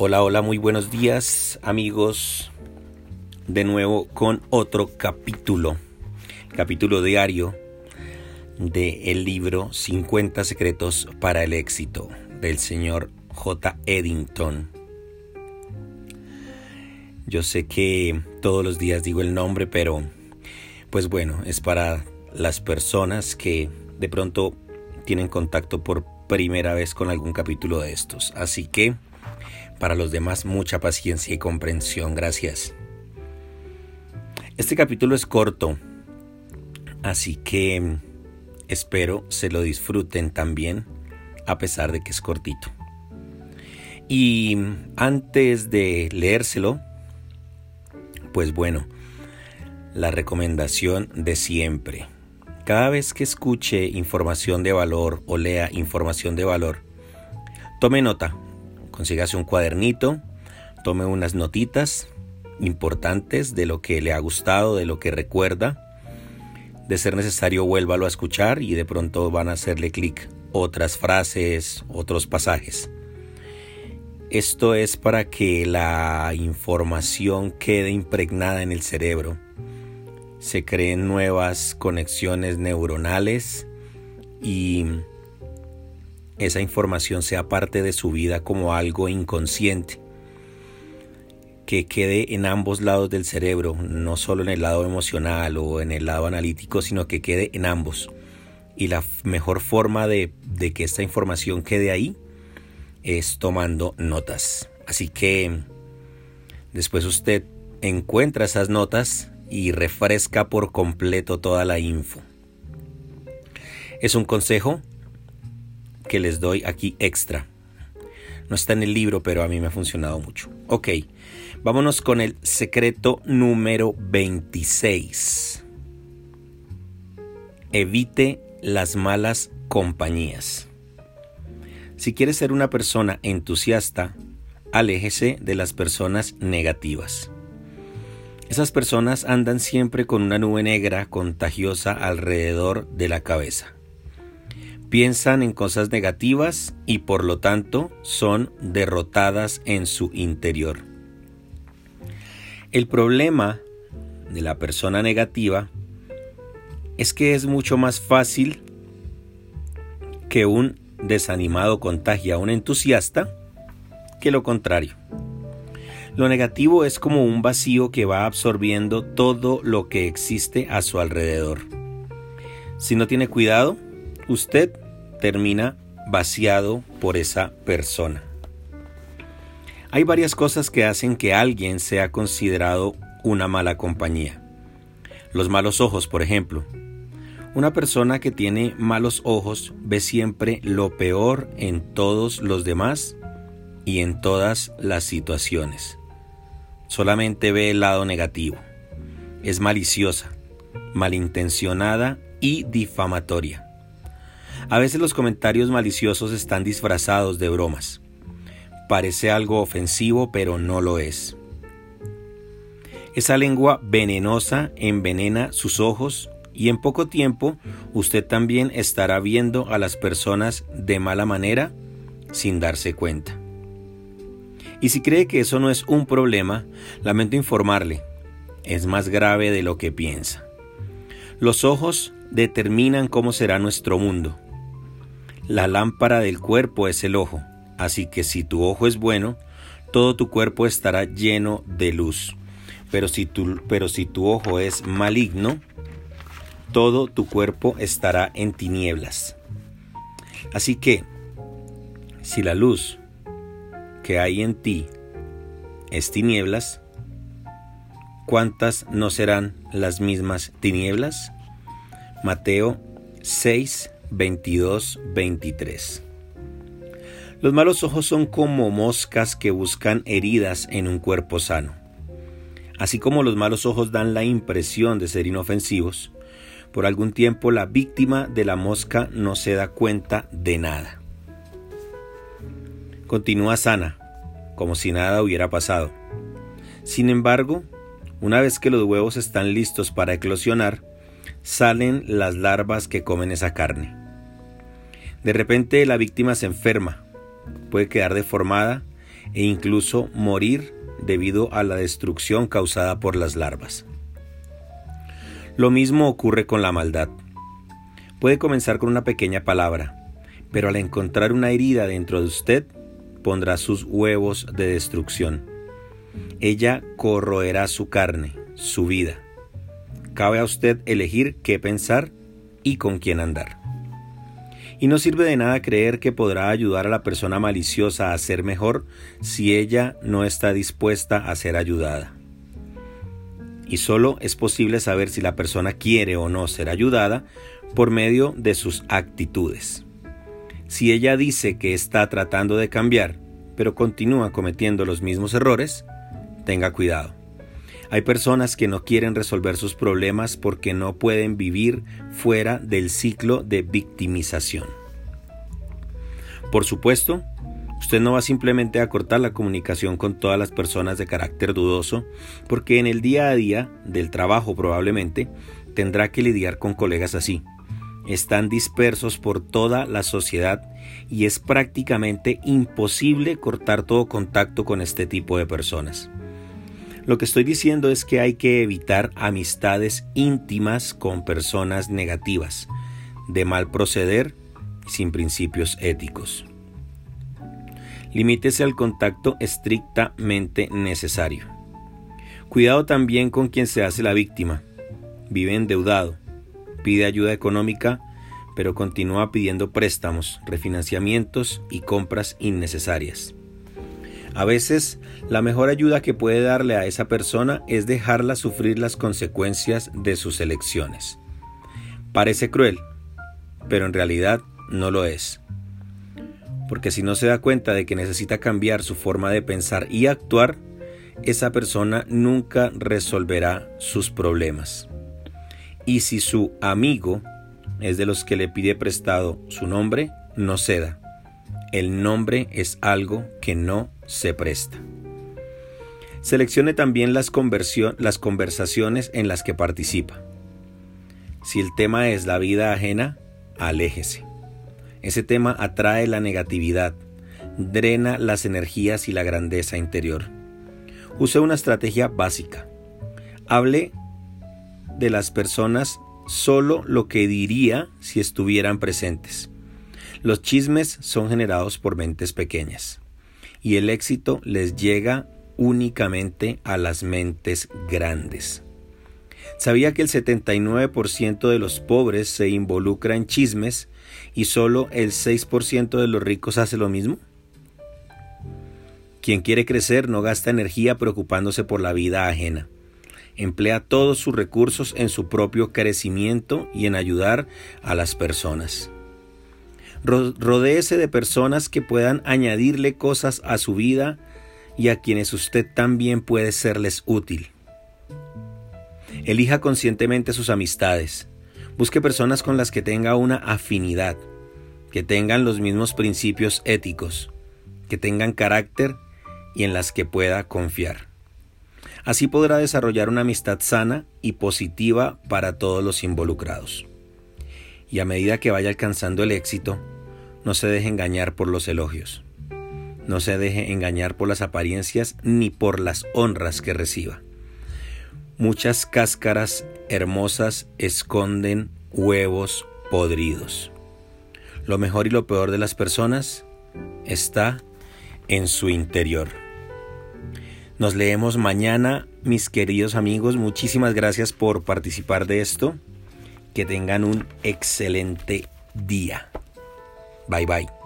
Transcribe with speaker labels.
Speaker 1: Hola, hola, muy buenos días amigos. De nuevo con otro capítulo, capítulo diario del el libro 50 secretos para el éxito del señor J. Eddington. Yo sé que todos los días digo el nombre, pero pues bueno, es para las personas que de pronto tienen contacto por primera vez con algún capítulo de estos. Así que para los demás, mucha paciencia y comprensión. Gracias. Este capítulo es corto, así que espero se lo disfruten también, a pesar de que es cortito. Y antes de leérselo, pues bueno, la recomendación de siempre. Cada vez que escuche información de valor o lea información de valor, tome nota Consígase un cuadernito, tome unas notitas importantes de lo que le ha gustado, de lo que recuerda. De ser necesario, vuélvalo a escuchar y de pronto van a hacerle clic otras frases, otros pasajes. Esto es para que la información quede impregnada en el cerebro. Se creen nuevas conexiones neuronales y esa información sea parte de su vida como algo inconsciente, que quede en ambos lados del cerebro, no solo en el lado emocional o en el lado analítico, sino que quede en ambos. Y la mejor forma de, de que esta información quede ahí es tomando notas. Así que después usted encuentra esas notas y refresca por completo toda la info. Es un consejo que les doy aquí extra. No está en el libro, pero a mí me ha funcionado mucho. Ok, vámonos con el secreto número 26. Evite las malas compañías. Si quieres ser una persona entusiasta, aléjese de las personas negativas. Esas personas andan siempre con una nube negra contagiosa alrededor de la cabeza piensan en cosas negativas y por lo tanto son derrotadas en su interior. El problema de la persona negativa es que es mucho más fácil que un desanimado contagie a un entusiasta que lo contrario. Lo negativo es como un vacío que va absorbiendo todo lo que existe a su alrededor. Si no tiene cuidado, usted termina vaciado por esa persona. Hay varias cosas que hacen que alguien sea considerado una mala compañía. Los malos ojos, por ejemplo. Una persona que tiene malos ojos ve siempre lo peor en todos los demás y en todas las situaciones. Solamente ve el lado negativo. Es maliciosa, malintencionada y difamatoria. A veces los comentarios maliciosos están disfrazados de bromas. Parece algo ofensivo, pero no lo es. Esa lengua venenosa envenena sus ojos y en poco tiempo usted también estará viendo a las personas de mala manera sin darse cuenta. Y si cree que eso no es un problema, lamento informarle, es más grave de lo que piensa. Los ojos determinan cómo será nuestro mundo. La lámpara del cuerpo es el ojo, así que si tu ojo es bueno, todo tu cuerpo estará lleno de luz. Pero si tu, pero si tu ojo es maligno, todo tu cuerpo estará en tinieblas. Así que, si la luz que hay en ti es tinieblas, ¿cuántas no serán las mismas tinieblas? Mateo 6, 22-23. Los malos ojos son como moscas que buscan heridas en un cuerpo sano. Así como los malos ojos dan la impresión de ser inofensivos, por algún tiempo la víctima de la mosca no se da cuenta de nada. Continúa sana, como si nada hubiera pasado. Sin embargo, una vez que los huevos están listos para eclosionar, salen las larvas que comen esa carne. De repente la víctima se enferma, puede quedar deformada e incluso morir debido a la destrucción causada por las larvas. Lo mismo ocurre con la maldad. Puede comenzar con una pequeña palabra, pero al encontrar una herida dentro de usted, pondrá sus huevos de destrucción. Ella corroerá su carne, su vida. Cabe a usted elegir qué pensar y con quién andar. Y no sirve de nada creer que podrá ayudar a la persona maliciosa a ser mejor si ella no está dispuesta a ser ayudada. Y solo es posible saber si la persona quiere o no ser ayudada por medio de sus actitudes. Si ella dice que está tratando de cambiar, pero continúa cometiendo los mismos errores, tenga cuidado. Hay personas que no quieren resolver sus problemas porque no pueden vivir fuera del ciclo de victimización. Por supuesto, usted no va simplemente a cortar la comunicación con todas las personas de carácter dudoso, porque en el día a día del trabajo probablemente tendrá que lidiar con colegas así. Están dispersos por toda la sociedad y es prácticamente imposible cortar todo contacto con este tipo de personas. Lo que estoy diciendo es que hay que evitar amistades íntimas con personas negativas, de mal proceder y sin principios éticos. Limítese al contacto estrictamente necesario. Cuidado también con quien se hace la víctima. Vive endeudado, pide ayuda económica, pero continúa pidiendo préstamos, refinanciamientos y compras innecesarias. A veces, la mejor ayuda que puede darle a esa persona es dejarla sufrir las consecuencias de sus elecciones. Parece cruel, pero en realidad no lo es. Porque si no se da cuenta de que necesita cambiar su forma de pensar y actuar, esa persona nunca resolverá sus problemas. Y si su amigo es de los que le pide prestado su nombre, no ceda. El nombre es algo que no se presta. Seleccione también las, las conversaciones en las que participa. Si el tema es la vida ajena, aléjese. Ese tema atrae la negatividad, drena las energías y la grandeza interior. Use una estrategia básica. Hable de las personas solo lo que diría si estuvieran presentes. Los chismes son generados por mentes pequeñas y el éxito les llega únicamente a las mentes grandes. ¿Sabía que el 79% de los pobres se involucra en chismes y solo el 6% de los ricos hace lo mismo? Quien quiere crecer no gasta energía preocupándose por la vida ajena. Emplea todos sus recursos en su propio crecimiento y en ayudar a las personas. Rodéese de personas que puedan añadirle cosas a su vida y a quienes usted también puede serles útil. Elija conscientemente sus amistades. Busque personas con las que tenga una afinidad, que tengan los mismos principios éticos, que tengan carácter y en las que pueda confiar. Así podrá desarrollar una amistad sana y positiva para todos los involucrados y a medida que vaya alcanzando el éxito, no se deje engañar por los elogios. No se deje engañar por las apariencias ni por las honras que reciba. Muchas cáscaras hermosas esconden huevos podridos. Lo mejor y lo peor de las personas está en su interior. Nos leemos mañana, mis queridos amigos. Muchísimas gracias por participar de esto. Que tengan un excelente día. Bye bye.